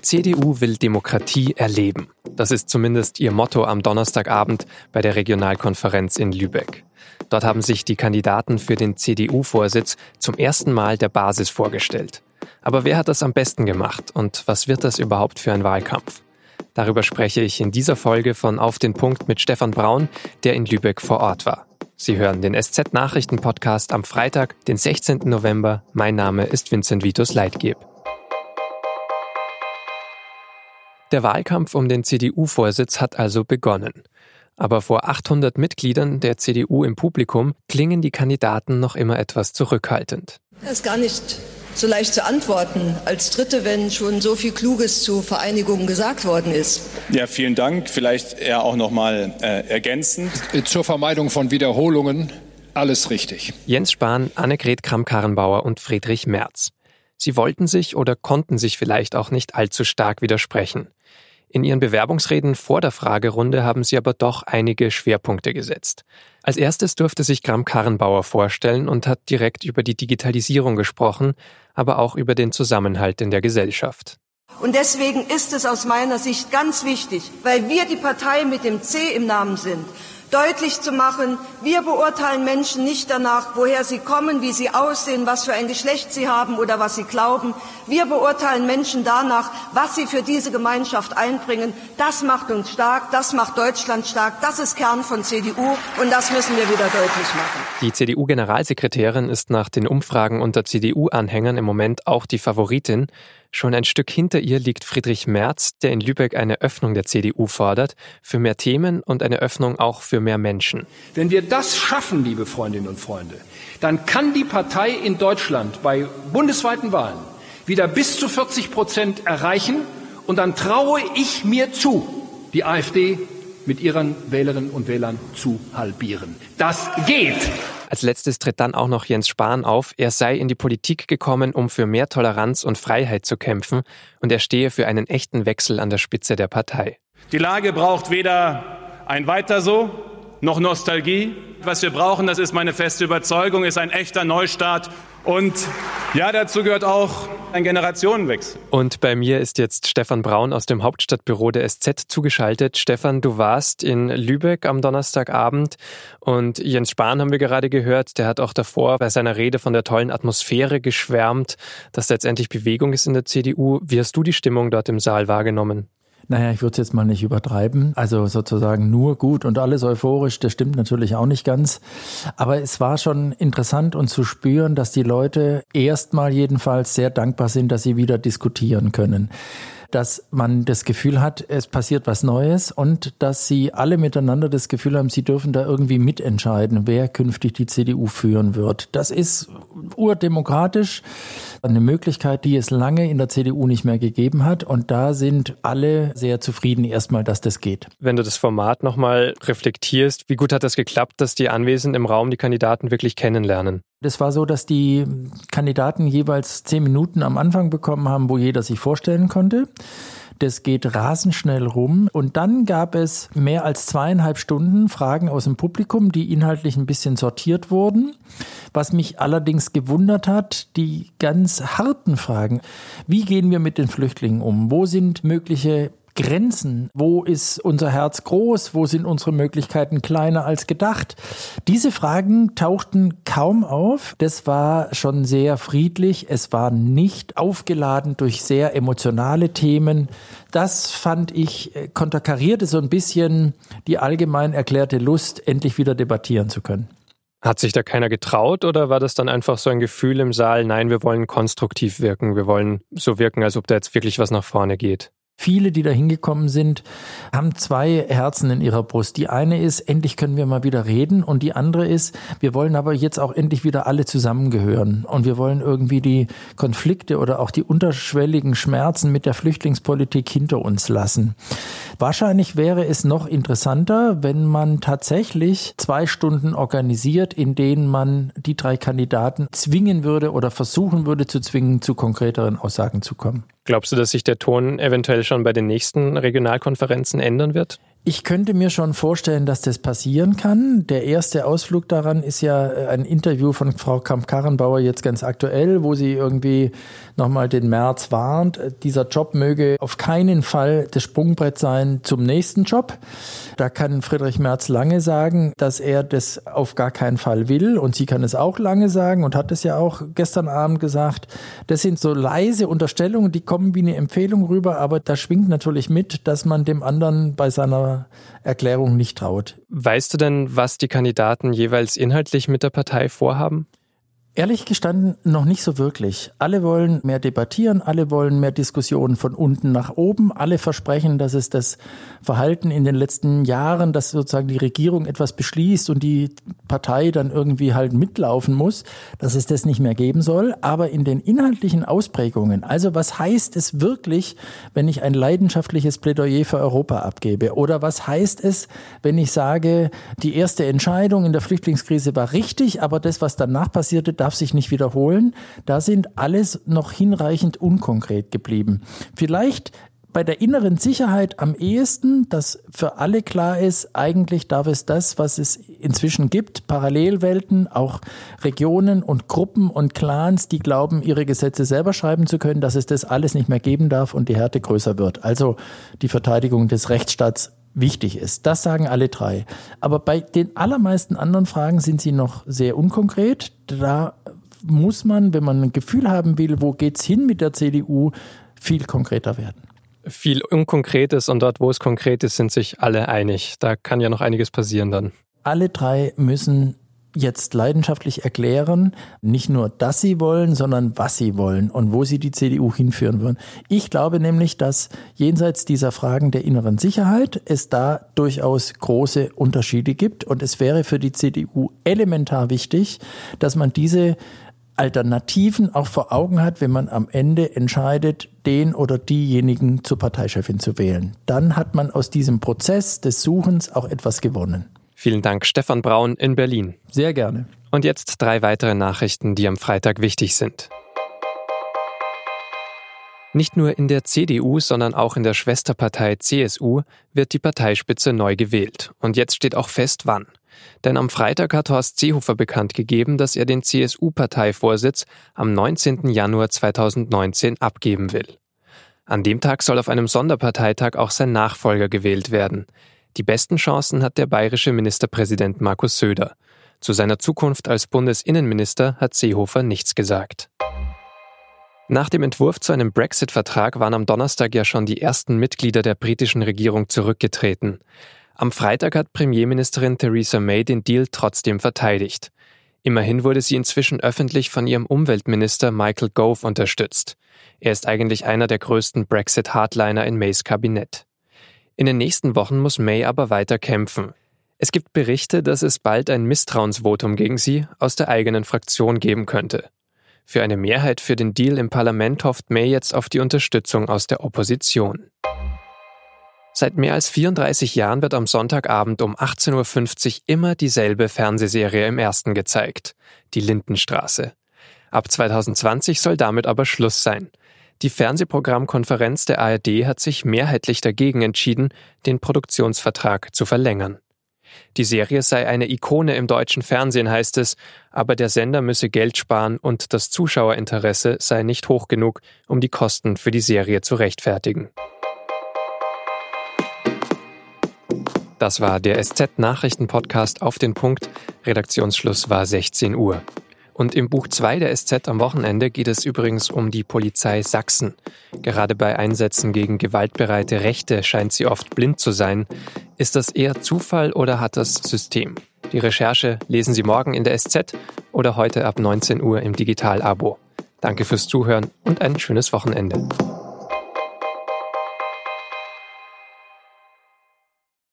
Die CDU will Demokratie erleben. Das ist zumindest ihr Motto am Donnerstagabend bei der Regionalkonferenz in Lübeck. Dort haben sich die Kandidaten für den CDU-Vorsitz zum ersten Mal der Basis vorgestellt. Aber wer hat das am besten gemacht und was wird das überhaupt für ein Wahlkampf? Darüber spreche ich in dieser Folge von Auf den Punkt mit Stefan Braun, der in Lübeck vor Ort war. Sie hören den SZ-Nachrichten-Podcast am Freitag, den 16. November. Mein Name ist Vincent Vitus Leitgeb. Der Wahlkampf um den CDU-Vorsitz hat also begonnen. Aber vor 800 Mitgliedern der CDU im Publikum klingen die Kandidaten noch immer etwas zurückhaltend. Das ist gar nicht so leicht zu antworten als Dritte, wenn schon so viel Kluges zu Vereinigungen gesagt worden ist. Ja, vielen Dank. Vielleicht eher auch noch mal äh, ergänzend. Zur Vermeidung von Wiederholungen alles richtig. Jens Spahn, Annegret Kramp-Karrenbauer und Friedrich Merz. Sie wollten sich oder konnten sich vielleicht auch nicht allzu stark widersprechen. In ihren Bewerbungsreden vor der Fragerunde haben sie aber doch einige Schwerpunkte gesetzt. Als erstes durfte sich Gram Karrenbauer vorstellen und hat direkt über die Digitalisierung gesprochen, aber auch über den Zusammenhalt in der Gesellschaft. Und deswegen ist es aus meiner Sicht ganz wichtig, weil wir die Partei mit dem C im Namen sind, deutlich zu machen, wir beurteilen Menschen nicht danach, woher sie kommen, wie sie aussehen, was für ein Geschlecht sie haben oder was sie glauben. Wir beurteilen Menschen danach, was sie für diese Gemeinschaft einbringen. Das macht uns stark, das macht Deutschland stark, das ist Kern von CDU und das müssen wir wieder deutlich machen. Die CDU-Generalsekretärin ist nach den Umfragen unter CDU-Anhängern im Moment auch die Favoritin. Schon ein Stück hinter ihr liegt Friedrich Merz, der in Lübeck eine Öffnung der CDU fordert, für mehr Themen und eine Öffnung auch für mehr Menschen. Wenn wir das schaffen, liebe Freundinnen und Freunde, dann kann die Partei in Deutschland bei bundesweiten Wahlen wieder bis zu 40 Prozent erreichen und dann traue ich mir zu, die AfD mit ihren Wählerinnen und Wählern zu halbieren. Das geht. Als letztes tritt dann auch noch Jens Spahn auf. Er sei in die Politik gekommen, um für mehr Toleranz und Freiheit zu kämpfen und er stehe für einen echten Wechsel an der Spitze der Partei. Die Lage braucht weder ein Weiter so noch Nostalgie. Was wir brauchen, das ist meine feste Überzeugung, ist ein echter Neustart. Und ja, dazu gehört auch ein Generationenwechsel. Und bei mir ist jetzt Stefan Braun aus dem Hauptstadtbüro der SZ zugeschaltet. Stefan, du warst in Lübeck am Donnerstagabend und Jens Spahn haben wir gerade gehört. Der hat auch davor bei seiner Rede von der tollen Atmosphäre geschwärmt, dass letztendlich Bewegung ist in der CDU. Wie hast du die Stimmung dort im Saal wahrgenommen? Naja, ich würde es jetzt mal nicht übertreiben. Also sozusagen nur gut und alles euphorisch, das stimmt natürlich auch nicht ganz. Aber es war schon interessant und zu spüren, dass die Leute erstmal jedenfalls sehr dankbar sind, dass sie wieder diskutieren können dass man das Gefühl hat, es passiert was Neues und dass sie alle miteinander das Gefühl haben, sie dürfen da irgendwie mitentscheiden, wer künftig die CDU führen wird. Das ist urdemokratisch, eine Möglichkeit, die es lange in der CDU nicht mehr gegeben hat und da sind alle sehr zufrieden erstmal, dass das geht. Wenn du das Format nochmal reflektierst, wie gut hat das geklappt, dass die Anwesenden im Raum die Kandidaten wirklich kennenlernen? Das war so, dass die Kandidaten jeweils zehn Minuten am Anfang bekommen haben, wo jeder sich vorstellen konnte. Das geht rasend schnell rum. Und dann gab es mehr als zweieinhalb Stunden Fragen aus dem Publikum, die inhaltlich ein bisschen sortiert wurden. Was mich allerdings gewundert hat, die ganz harten Fragen. Wie gehen wir mit den Flüchtlingen um? Wo sind mögliche Grenzen? Wo ist unser Herz groß? Wo sind unsere Möglichkeiten kleiner als gedacht? Diese Fragen tauchten kaum auf. Das war schon sehr friedlich. Es war nicht aufgeladen durch sehr emotionale Themen. Das fand ich äh, konterkarierte so ein bisschen die allgemein erklärte Lust, endlich wieder debattieren zu können. Hat sich da keiner getraut oder war das dann einfach so ein Gefühl im Saal, nein, wir wollen konstruktiv wirken, wir wollen so wirken, als ob da jetzt wirklich was nach vorne geht? Viele, die da hingekommen sind, haben zwei Herzen in ihrer Brust. Die eine ist, endlich können wir mal wieder reden und die andere ist, wir wollen aber jetzt auch endlich wieder alle zusammengehören und wir wollen irgendwie die Konflikte oder auch die unterschwelligen Schmerzen mit der Flüchtlingspolitik hinter uns lassen. Wahrscheinlich wäre es noch interessanter, wenn man tatsächlich zwei Stunden organisiert, in denen man die drei Kandidaten zwingen würde oder versuchen würde zu zwingen, zu konkreteren Aussagen zu kommen. Glaubst du, dass sich der Ton eventuell schon bei den nächsten Regionalkonferenzen ändern wird? Ich könnte mir schon vorstellen, dass das passieren kann. Der erste Ausflug daran ist ja äh, ein Interview von Frau Kamp-Karrenbauer jetzt ganz aktuell, wo sie irgendwie nochmal den März warnt. Dieser Job möge auf keinen Fall das Sprungbrett sein zum nächsten Job. Da kann Friedrich Merz lange sagen, dass er das auf gar keinen Fall will. Und sie kann es auch lange sagen und hat es ja auch gestern Abend gesagt. Das sind so leise Unterstellungen, die kommen wie eine Empfehlung rüber, aber da schwingt natürlich mit, dass man dem anderen bei seiner Erklärung nicht traut. Weißt du denn, was die Kandidaten jeweils inhaltlich mit der Partei vorhaben? Ehrlich gestanden noch nicht so wirklich. Alle wollen mehr debattieren, alle wollen mehr Diskussionen von unten nach oben, alle versprechen, dass es das Verhalten in den letzten Jahren, dass sozusagen die Regierung etwas beschließt und die Partei dann irgendwie halt mitlaufen muss, dass es das nicht mehr geben soll. Aber in den inhaltlichen Ausprägungen, also was heißt es wirklich, wenn ich ein leidenschaftliches Plädoyer für Europa abgebe? Oder was heißt es, wenn ich sage, die erste Entscheidung in der Flüchtlingskrise war richtig, aber das, was danach passierte, darf sich nicht wiederholen. Da sind alles noch hinreichend unkonkret geblieben. Vielleicht bei der inneren Sicherheit am ehesten, dass für alle klar ist, eigentlich darf es das, was es inzwischen gibt, Parallelwelten, auch Regionen und Gruppen und Clans, die glauben, ihre Gesetze selber schreiben zu können, dass es das alles nicht mehr geben darf und die Härte größer wird. Also die Verteidigung des Rechtsstaats wichtig ist. Das sagen alle drei. Aber bei den allermeisten anderen Fragen sind sie noch sehr unkonkret. Da muss man, wenn man ein Gefühl haben will, wo geht's hin mit der CDU, viel konkreter werden. Viel Unkonkretes und dort, wo es konkret ist, sind sich alle einig. Da kann ja noch einiges passieren dann. Alle drei müssen jetzt leidenschaftlich erklären, nicht nur, dass sie wollen, sondern was sie wollen und wo sie die CDU hinführen würden. Ich glaube nämlich, dass jenseits dieser Fragen der inneren Sicherheit es da durchaus große Unterschiede gibt und es wäre für die CDU elementar wichtig, dass man diese Alternativen auch vor Augen hat, wenn man am Ende entscheidet, den oder diejenigen zur Parteichefin zu wählen. Dann hat man aus diesem Prozess des Suchens auch etwas gewonnen. Vielen Dank, Stefan Braun in Berlin. Sehr gerne. Und jetzt drei weitere Nachrichten, die am Freitag wichtig sind. Nicht nur in der CDU, sondern auch in der Schwesterpartei CSU wird die Parteispitze neu gewählt. Und jetzt steht auch fest, wann. Denn am Freitag hat Horst Seehofer bekannt gegeben, dass er den CSU-Parteivorsitz am 19. Januar 2019 abgeben will. An dem Tag soll auf einem Sonderparteitag auch sein Nachfolger gewählt werden. Die besten Chancen hat der bayerische Ministerpräsident Markus Söder. Zu seiner Zukunft als Bundesinnenminister hat Seehofer nichts gesagt. Nach dem Entwurf zu einem Brexit-Vertrag waren am Donnerstag ja schon die ersten Mitglieder der britischen Regierung zurückgetreten. Am Freitag hat Premierministerin Theresa May den Deal trotzdem verteidigt. Immerhin wurde sie inzwischen öffentlich von ihrem Umweltminister Michael Gove unterstützt. Er ist eigentlich einer der größten Brexit-Hardliner in Mays Kabinett. In den nächsten Wochen muss May aber weiter kämpfen. Es gibt Berichte, dass es bald ein Misstrauensvotum gegen sie aus der eigenen Fraktion geben könnte. Für eine Mehrheit für den Deal im Parlament hofft May jetzt auf die Unterstützung aus der Opposition. Seit mehr als 34 Jahren wird am Sonntagabend um 18.50 Uhr immer dieselbe Fernsehserie im ersten gezeigt, die Lindenstraße. Ab 2020 soll damit aber Schluss sein. Die Fernsehprogrammkonferenz der ARD hat sich mehrheitlich dagegen entschieden, den Produktionsvertrag zu verlängern. Die Serie sei eine Ikone im deutschen Fernsehen, heißt es, aber der Sender müsse Geld sparen und das Zuschauerinteresse sei nicht hoch genug, um die Kosten für die Serie zu rechtfertigen. Das war der SZ-Nachrichten-Podcast auf den Punkt. Redaktionsschluss war 16 Uhr. Und im Buch 2 der SZ am Wochenende geht es übrigens um die Polizei Sachsen. Gerade bei Einsätzen gegen gewaltbereite Rechte scheint sie oft blind zu sein. Ist das eher Zufall oder hat das System? Die Recherche lesen Sie morgen in der SZ oder heute ab 19 Uhr im Digital-Abo. Danke fürs Zuhören und ein schönes Wochenende.